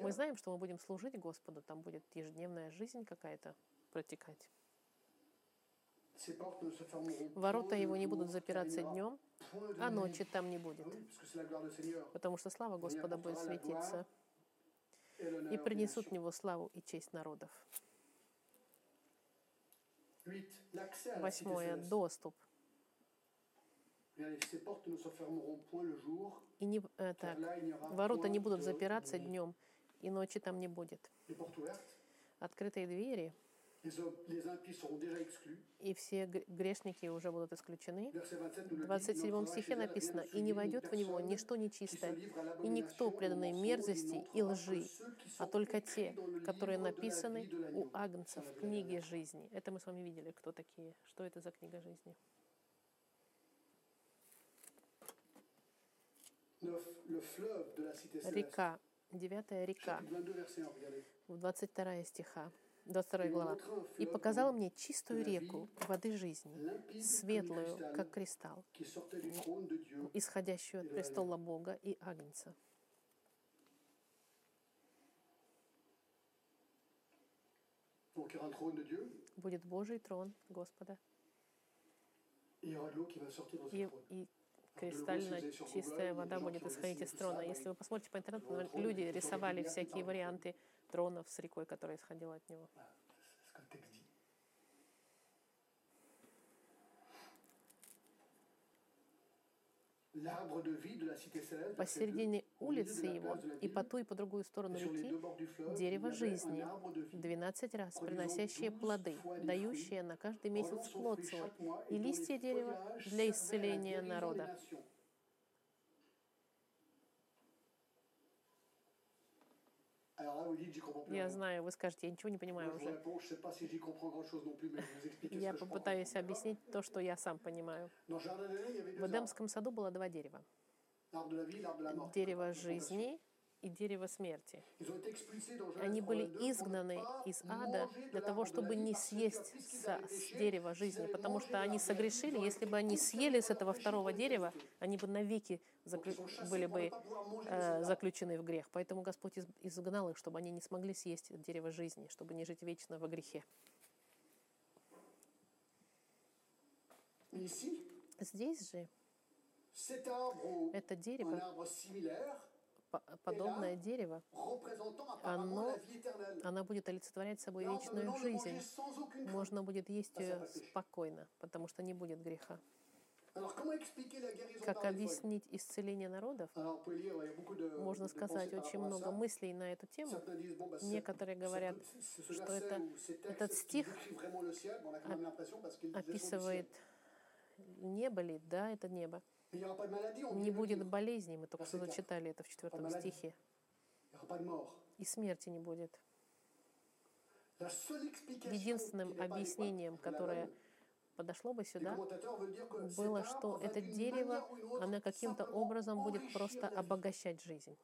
Мы знаем, что мы будем служить Господу, там будет ежедневная жизнь какая-то протекать. Ворота Его не будут запираться днем, а ночи там не будет, Ah потому что слава Господа будет светиться, и принесут в. Него славу и честь народов. Восьмое. Доступ. И не, э, так, ворота не будут запираться днем, и ночи там не будет. Открытые двери, и все гр- грешники уже будут исключены. Verset 27 nous le В dit, 27 «Il n'entrera стихе написано, «И не войдет в него ничто нечистое, и никто, преданный мерзости и лжи, а только те, которые написаны у l'agneau». Агнца Ça в книге жизни». Это мы с вами видели, кто такие, что это за книга жизни. Река, девятая река, Chapitre 22, verset 1, regardez. в 22 стиха, 22 Il глава. «И fleuve показал мне чистую реку воды жизни, светлую, как кристалл, исходящую от престола Бога и Агнца». Будет Божий трон Господа, и, и кристально чистая вода будет исходить из трона. Если вы посмотрите по интернету, люди рисовали всякие варианты тронов с рекой, которая исходила от него. Voilà, c'est ce que le texte dit. L'arbre de vie de la cité céleste, verset 2, Посередине улицы его и по ту и по другую сторону реки дерево жизни, un arbre de vie, 12 раз приносящее плоды, дающее на каждый месяц плод свой, и листья дерева для исцеления народа. Я знаю, вы скажете, я ничего не понимаю уже. Я попытаюсь объяснить то, что я сам понимаю. В. Эдемском саду было два дерева. Дерево жизни и дерево смерти. Они были 3, 22, изгнаны из ада для того, чтобы не съесть со- с дерева жизни, потому что они согрешили. Если бы они съели с этого второго дерева, они бы навеки заклю- были бы э, заключены в грех. Поэтому Господь из- изгнал их, чтобы они не смогли съесть дерево жизни, чтобы не жить вечно во грехе. Здесь же это дерево, подобное дерево, Оно- она будет олицетворять собой вечную жизнь. Можно будет есть ее спокойно, потому что не будет греха. Как объяснить исцеление народов? Можно сказать очень много мыслей на эту тему. Некоторые говорят, что это- этот стих описывает небо ли? Да, это небо. Не будет болезни, мы только что зачитали это в четвертом стихе. И смерти не будет. Единственным объяснением, которое подошло бы сюда, было, что это дерево, оно каким-то образом будет просто обогащать жизнь.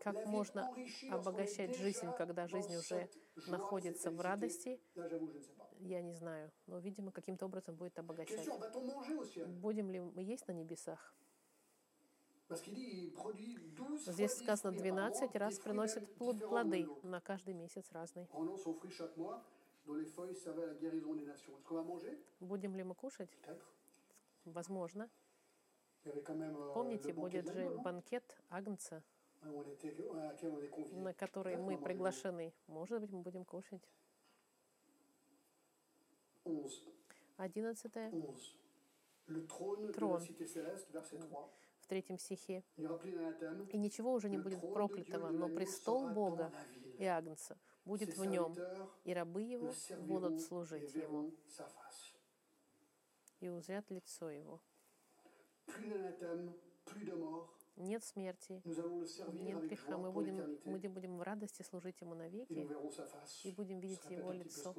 Как можно обогащать жизнь, когда жизнь уже находится в радости? Я не знаю, но, видимо, каким-то образом будет обогащать. Будем ли мы есть на небесах? Parce qu'il dit, il produit 12 fois Здесь 10 сказано, fruits par mois, 12 des раз приносит différents плоды на каждый месяц разный. Будем ли мы кушать? Возможно. Euh, Помните, будет же банкет Агнца, Ah, на Peut-être мы приглашены. Может быть, мы будем кушать. 11. 11 11. Le trône de Trône. la cité céleste, verset 3. в третьем стихе. И ничего уже не будет проклятого, но престол Бога и Агнца будет в нем, и рабы его будут служить ему, и узрят лицо его. Plus d'anathème, plus de mort. Нет смерти, нет греха. Мы будем, мы будем в радости служить ему навеки, и будем видеть его лицо,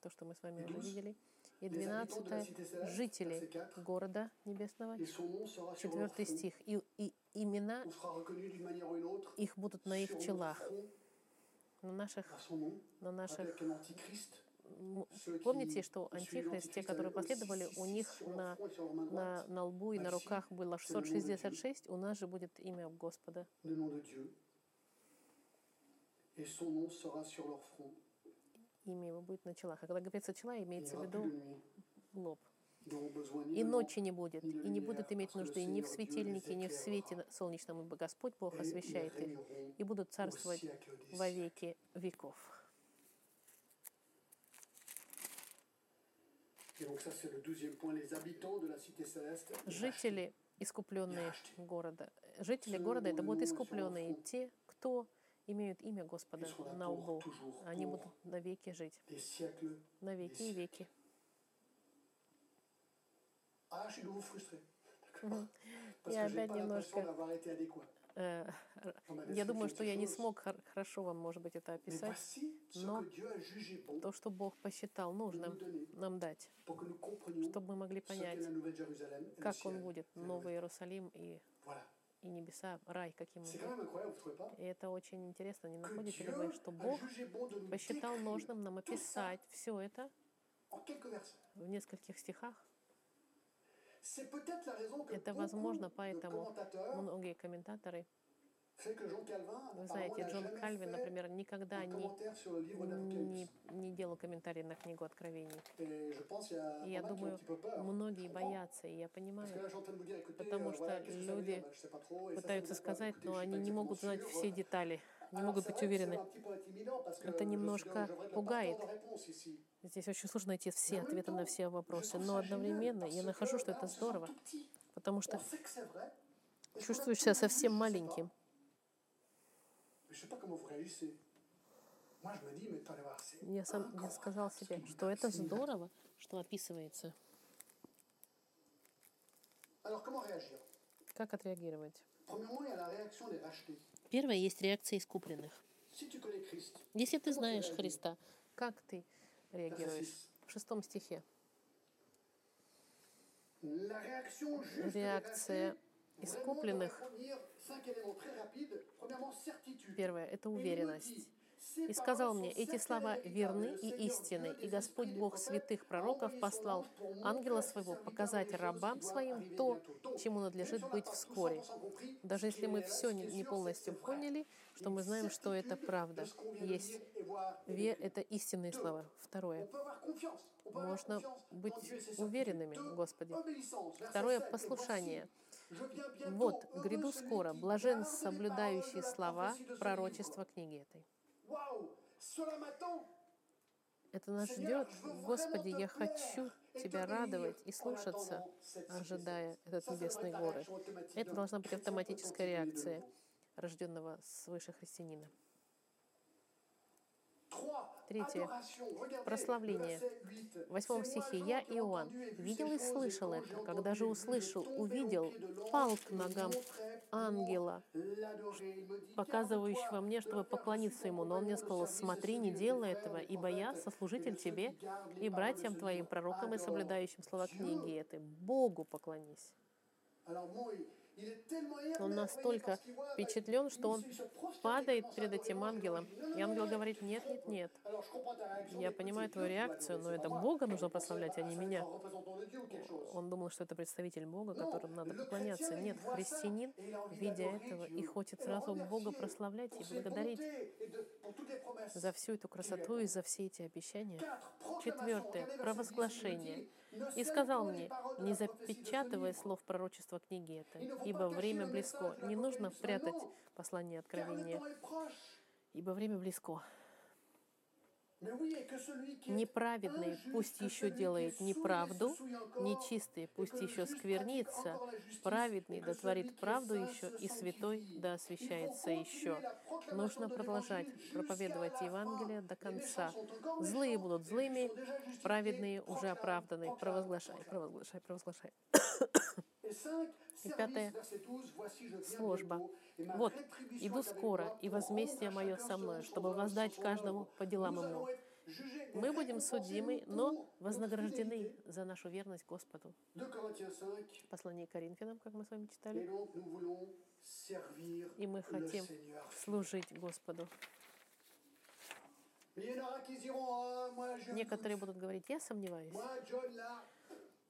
то, что мы с вами уже видели. И Les habitants de la 12 cité céleste, жители verset 4. города небесного, четвертый стих. И, и имена их будут на их челах, на наших, на наших Помните, что антихрист, те, которые последовали, у 666 них на, на, на лбу и на руках было c'est le nom de Dieu. 666, у нас же будет имя Господа. Имя его будет на челах. А когда говорится чела, имеется в виду лоб. И ночи не будет, и не будут иметь нужды ни в светильнике, ни в свете солнечном, ибо Господь Бог освещает их, и будут царствовать во веки веков. Жители, искупленные города, жители города, это будут искупленные, те, кто имеют имя Господа на toujours, Они будут навеки жить, des siècles. на веки и веки. Ah, Я опять немножко, Э, Я думаю, что я не смог хор- хорошо вам, может быть, это описать. Но То, что Бог посчитал нужным нам дать, чтобы мы могли понять, как он будет, Новый Иерусалим и, и небеса, рай, каким он будет. И это очень интересно, не находите ли вы, что Бог посчитал нужным нам описать все это в нескольких стихах. Это возможно, поэтому многие комментаторы, вы знаете, Джон Кальвин, например, никогда не, не, не делал комментарий на книгу Откровений. И я думаю, многие боятся, и я понимаю, Потому euh, что люди пытаются сказать, но они не могут знать все детали, не могут быть уверены. Это немножко пугает. Здесь очень сложно найти все ответы на все вопросы, но одновременно я нахожу, что это здорово, потому что чувствуешь себя совсем маленьким. Я сам я сказал себе, что это здорово, что описывается. Как отреагировать? Первое, есть реакция искупленных. Если ты знаешь Христа, как ты реагируешь? 6. В шестом стихе. Реакция искупленных, первое, это уверенность. И сказал мне, эти слова верны и истинны, и Господь Бог святых пророков послал ангела своего показать рабам своим то, чему надлежит быть вскоре. 100% compris, Даже если мы все не, полностью поняли, что мы знаем, что это правда. de ce qu'on vient de Есть dire et voir et ве- vécu. это истинные слова. On Второе. peut avoir confiance. On peut avoir Можно confiance быть en Dieu et ses certitudes. уверенными Deux, в Господе. obéissance. Verset Второе 7. Et послушание. voici, je Третье. Прославление. В восьмом стихе. «Я, Иоанн, видел и слышал это. Когда же услышал, увидел, пал к ногам ангела, показывающего мне, чтобы поклониться ему. Но он мне сказал, смотри, не делай этого, ибо я сослужитель тебе и братьям твоим, пророкам и соблюдающим слова книги этой. Богу поклонись». Он настолько впечатлен, что он падает перед этим ангелом. И ангел говорит, нет, нет, нет. Я понимаю твою реакцию, но это Бога нужно прославлять, а не меня. Он думал, что это представитель Бога, которому надо поклоняться. Нет, христианин, видя этого, и хочет сразу Бога прославлять и благодарить за всю эту красоту и за все эти обещания. Четвертое. Провозглашение. И сказал мне, не запечатывай слов пророчества книги этой, ибо время близко. Не нужно прятать послание откровения, ибо время близко. Неправедный пусть еще делает неправду, нечистый пусть еще сквернится, праведный дотворит правду еще, и святой да освящается еще. Нужно продолжать проповедовать Евангелие до конца. Злые будут злыми, праведные уже оправданы. Провозглашай, провозглашай, провозглашай. И пятая служба. «Вот, иду скоро, и возмездие мое со мной, чтобы воздать каждому по делам ему». Мы будем судимы, но вознаграждены за нашу верность Господу. Послание Коринфянам, как мы с вами читали. И мы хотим служить Господу. Некоторые будут говорить, я сомневаюсь.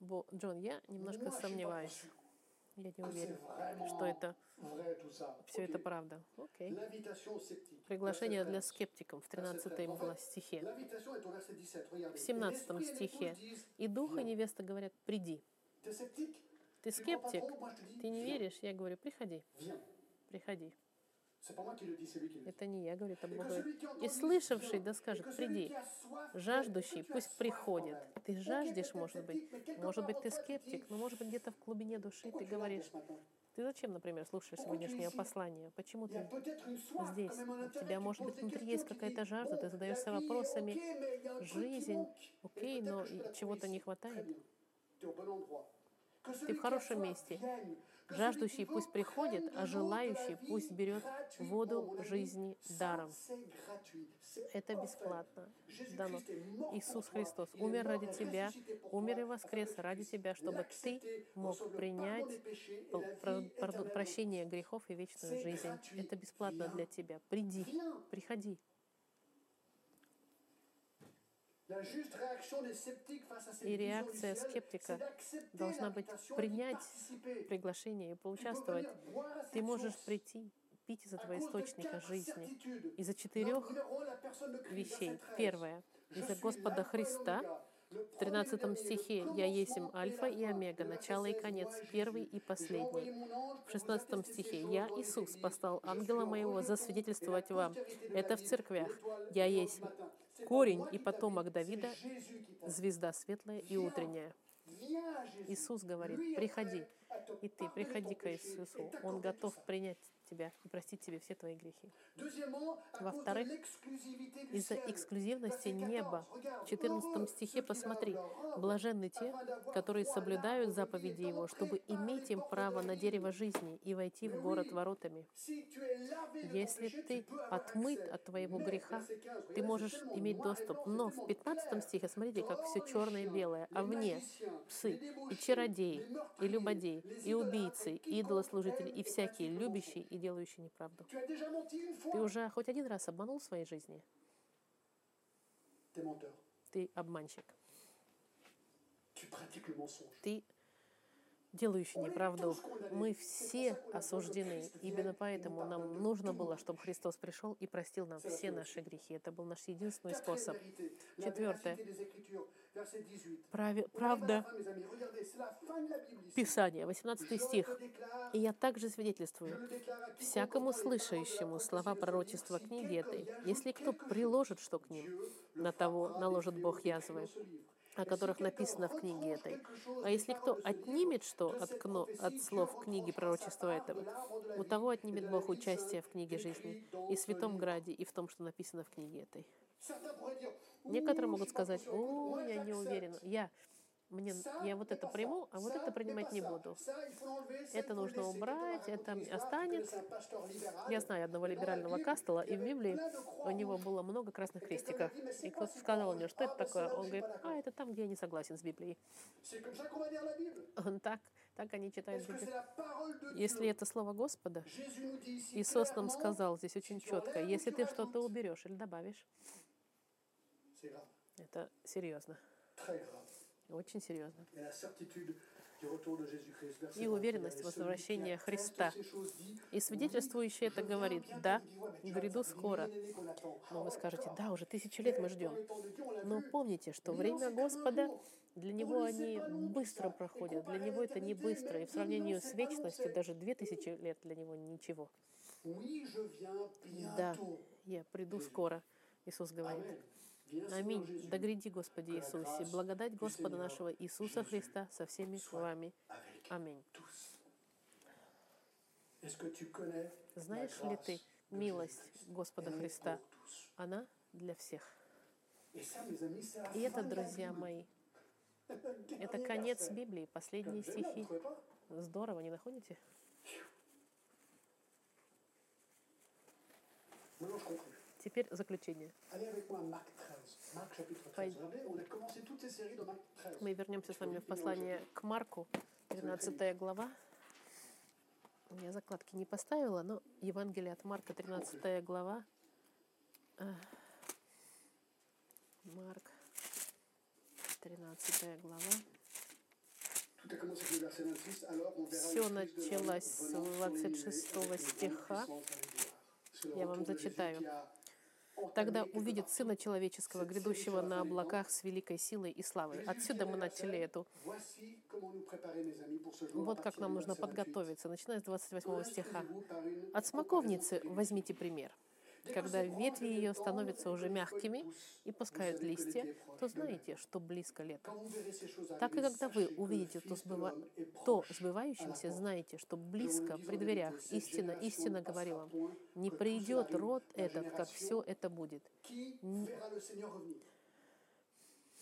Бо, Джон, я немножко сомневаюсь. Я не уверен, что это все это правда. Окей. Приглашение для скептиков в 13 стихе. В 17 стихе. И дух, и невеста говорят, приди. Ты скептик, ты не веришь, я говорю, приходи. Приходи. Это не я, говорю, это Бог говорит И слышавший да скажет, приди. Жаждущий пусть приходит. Ты жаждешь, может быть. Может быть, ты скептик, но может быть, где-то в глубине души ты говоришь, ты зачем, например, слушаешь сегодняшнее послание? Почему ты здесь? У тебя, может быть, внутри есть какая-то жажда, ты задаешься вопросами «Жизнь, окей, но чего-то не хватает?» Ты в хорошем месте. Жаждущий пусть приходит, а желающий пусть берет воду жизни даром. Это бесплатно дано. Иисус Христос умер ради тебя, умер и воскрес ради тебя, чтобы ты мог принять прощение грехов и вечную жизнь. Это бесплатно для тебя. Приди, приходи. И реакция скептика должна быть принять приглашение и поучаствовать. Ты можешь прийти, пить из этого источника жизни. Из-за четырех вещей. Первое. Из-за Господа Христа, в 13 стихе «Я есим Альфа и Омега, начало и конец, первый и последний». В 16 стихе «Я, Иисус, послал ангела моего засвидетельствовать вам». Это в церквях. «Я есть корень и потомок Давида, звезда светлая и утренняя. Иисус говорит, приходи, и ты приходи к Иисусу, Он готов принять тебя и простить тебе все твои грехи. Во-вторых, из-за эксклюзивности неба. В 14 стихе посмотри, «Блаженны те, которые соблюдают заповеди Его, чтобы иметь им право на дерево жизни и войти в город воротами». Если ты отмыт от твоего греха, ты можешь иметь доступ. Но в 15 стихе, смотрите, как все черное и белое. «А вне псы, и чародеи, и любодеи, и убийцы, и идолослужители, и всякие любящие и делающий неправду. Ты уже хоть один раз обманул в своей жизни? Ты обманщик. Ты делающий неправду. Мы все осуждены. Именно поэтому нам нужно было, чтобы Христос пришел и простил нам все наши грехи. Это был наш единственный способ. Четвертое. Правда Писание, 18 стих. «И я также свидетельствую всякому слышащему слова пророчества книги этой, а если кто приложит что к ним, на того наложит Бог язвы» о которых написано в книге этой. А если кто отнимет что от, кно, от слов книги пророчества этого, у того отнимет Бог участие в книге жизни и в Святом Граде, и в том, что написано в книге этой. Некоторые могут сказать, о, я не j'accepte. уверен, я, мне, я вот это приму, а вот это принимать не буду. Это нужно убрать, это останется. Я знаю одного либерального y и в Библии у него было много красных крестиков. И кто-то сказал мне, что это Ah, такое? Он говорит, а, это там, где я не согласен с Библией. Он так, так они читают Библию. Если это слово Господа, Иисус нам сказал здесь очень четко, если ты что-то уберешь или добавишь, это серьезно, очень серьезно. И 21, уверенность «Et celui возвращения qui atteste Христа. И свидетельствующий это говорит, да, гряду скоро. Но вы скажете, да, уже тысячу лет мы ждем. Но помните, что время Господа, для Него они быстро проходят. Для Него это не быстро. И в сравнении с вечностью даже две тысячи лет для Него ничего. Да, я приду скоро, Иисус говорит. Аминь. Да гряди, Господи Иисусе, благодать Господа нашего Иисуса Христа со всеми вами. Аминь. Знаешь ли ты милость Господа Христа? Она для всех. И это, друзья мои, (laughs) это конец Библии, последние стихи. Здорово, не находите? Теперь заключение. Allez avec moi à Marc 13. Marc chapitre 13. Пой- Regardez, on a commencé toutes ces séries dans Marc 13. Мы вернемся с вами в послание к Марку, 13 глава. Я закладки не поставила, но Евангелие от Марка, 13 глава. А, Марк, 13 глава. Tout a commencé avec le verset 26. Alors, on verra Всё le Fils de l'homme началось с venant sur les nuées 26 avec une grande стиха. Я вам зачитаю. Тогда увидит Сына Человеческого, грядущего на облаках с великой силой и славой. Отсюда мы начали эту. Вот как нам нужно verset 28. подготовиться, начиная с 28 стиха. От смоковницы возьмите пример. Когда ветви ее становятся уже мягкими и пускают листья, то знаете, что близко лето. Так и когда вы увидите то, сбыва... то сбывающимся, знаете, что близко, при дверях. Истина, истинно говорю вам, не придет род этот, как все это будет. Qui verra le Seigneur revenir? Le ciel et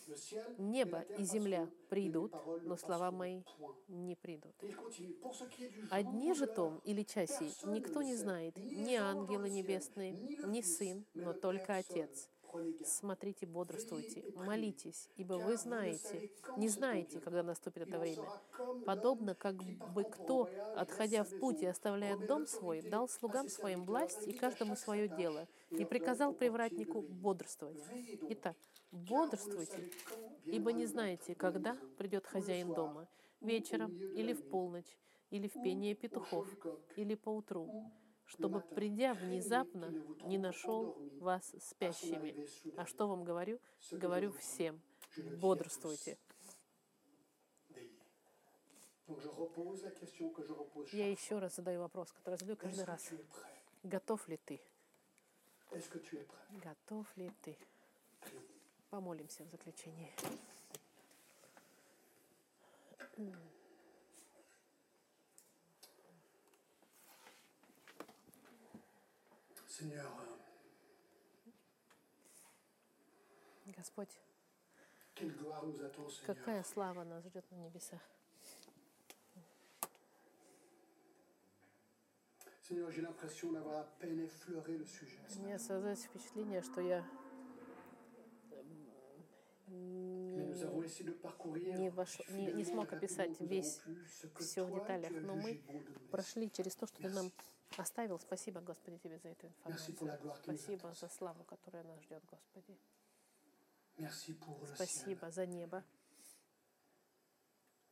Небо и земля придут, но слова мои не придут. О дне же том или часе никто не знает, ни ангелы небесные, ни Сын, но только Отец. Смотрите, бодрствуйте, молитесь, ибо вы знаете, не знаете, когда наступит это время. Подобно как бы кто, отходя в путь и оставляя дом свой, дал слугам своим власть и каждому свое дело, и приказал привратнику бодрствовать. Итак, бодрствуйте, ибо не знаете, когда придет хозяин дома, вечером или в полночь, или в пение петухов, или поутру, чтобы, придя внезапно, не нашел вас спящими. А что вам говорю? Говорю всем, бодрствуйте. Я еще раз задаю вопрос, который задаю каждый раз. Готов ли ты? Готов ли ты? Помолимся в заключении. Euh, Господь, какая слава нас ждет на небесах. Seigneur, j'ai l'impression d'avoir à peine effleuré le sujet. У Seigneur. меня создается впечатление, что я не, вош- не, не смог описать весь все в деталях, но мы прошли через то, что ты нам оставил. Спасибо, Господи, тебе за эту информацию. Спасибо за славу, которая нас ждет, Господи. Спасибо за небо,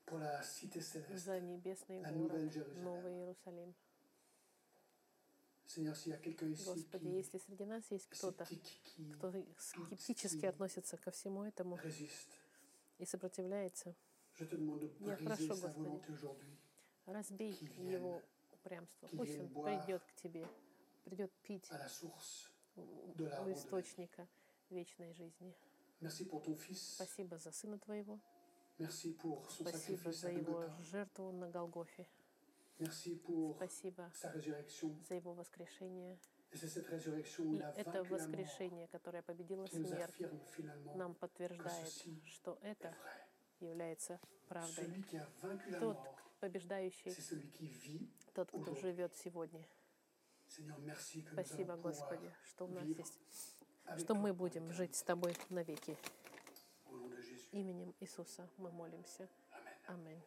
за небесный город. Новый Иерусалим. Господи, если среди нас есть кто-то, кто скептически относится ко всему этому и сопротивляется, Я прошу, Господи, разбей его упрямство. Пусть он придет к тебе, придет пить у- источника вечной жизни. Спасибо за Сына Твоего. Спасибо за Его жертву на Голгофе. Спасибо за Его воскрешение И это воскрешение, которое победило смерть, нам подтверждает, что это является правдой. Тот, побеждающий, тот, кто живет сегодня. Спасибо, Господи, что у нас есть, что мы будем жить с Тобой навеки. Именем Иисуса мы молимся. Аминь.